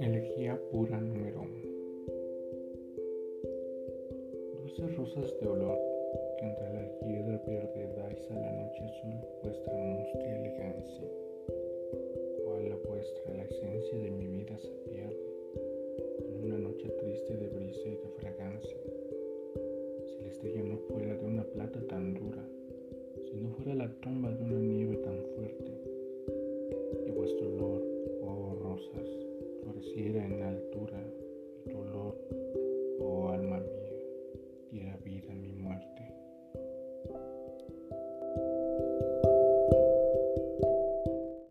Elegía pura número uno. Dulces rosas de olor que entre la hiedra verde dais a la noche azul vuestra mustia elegancia. Cual la vuestra, la esencia de mi vida se pierde en una noche triste de brisa y de tumba de una nieve tan fuerte, y vuestro olor, oh rosas, floreciera en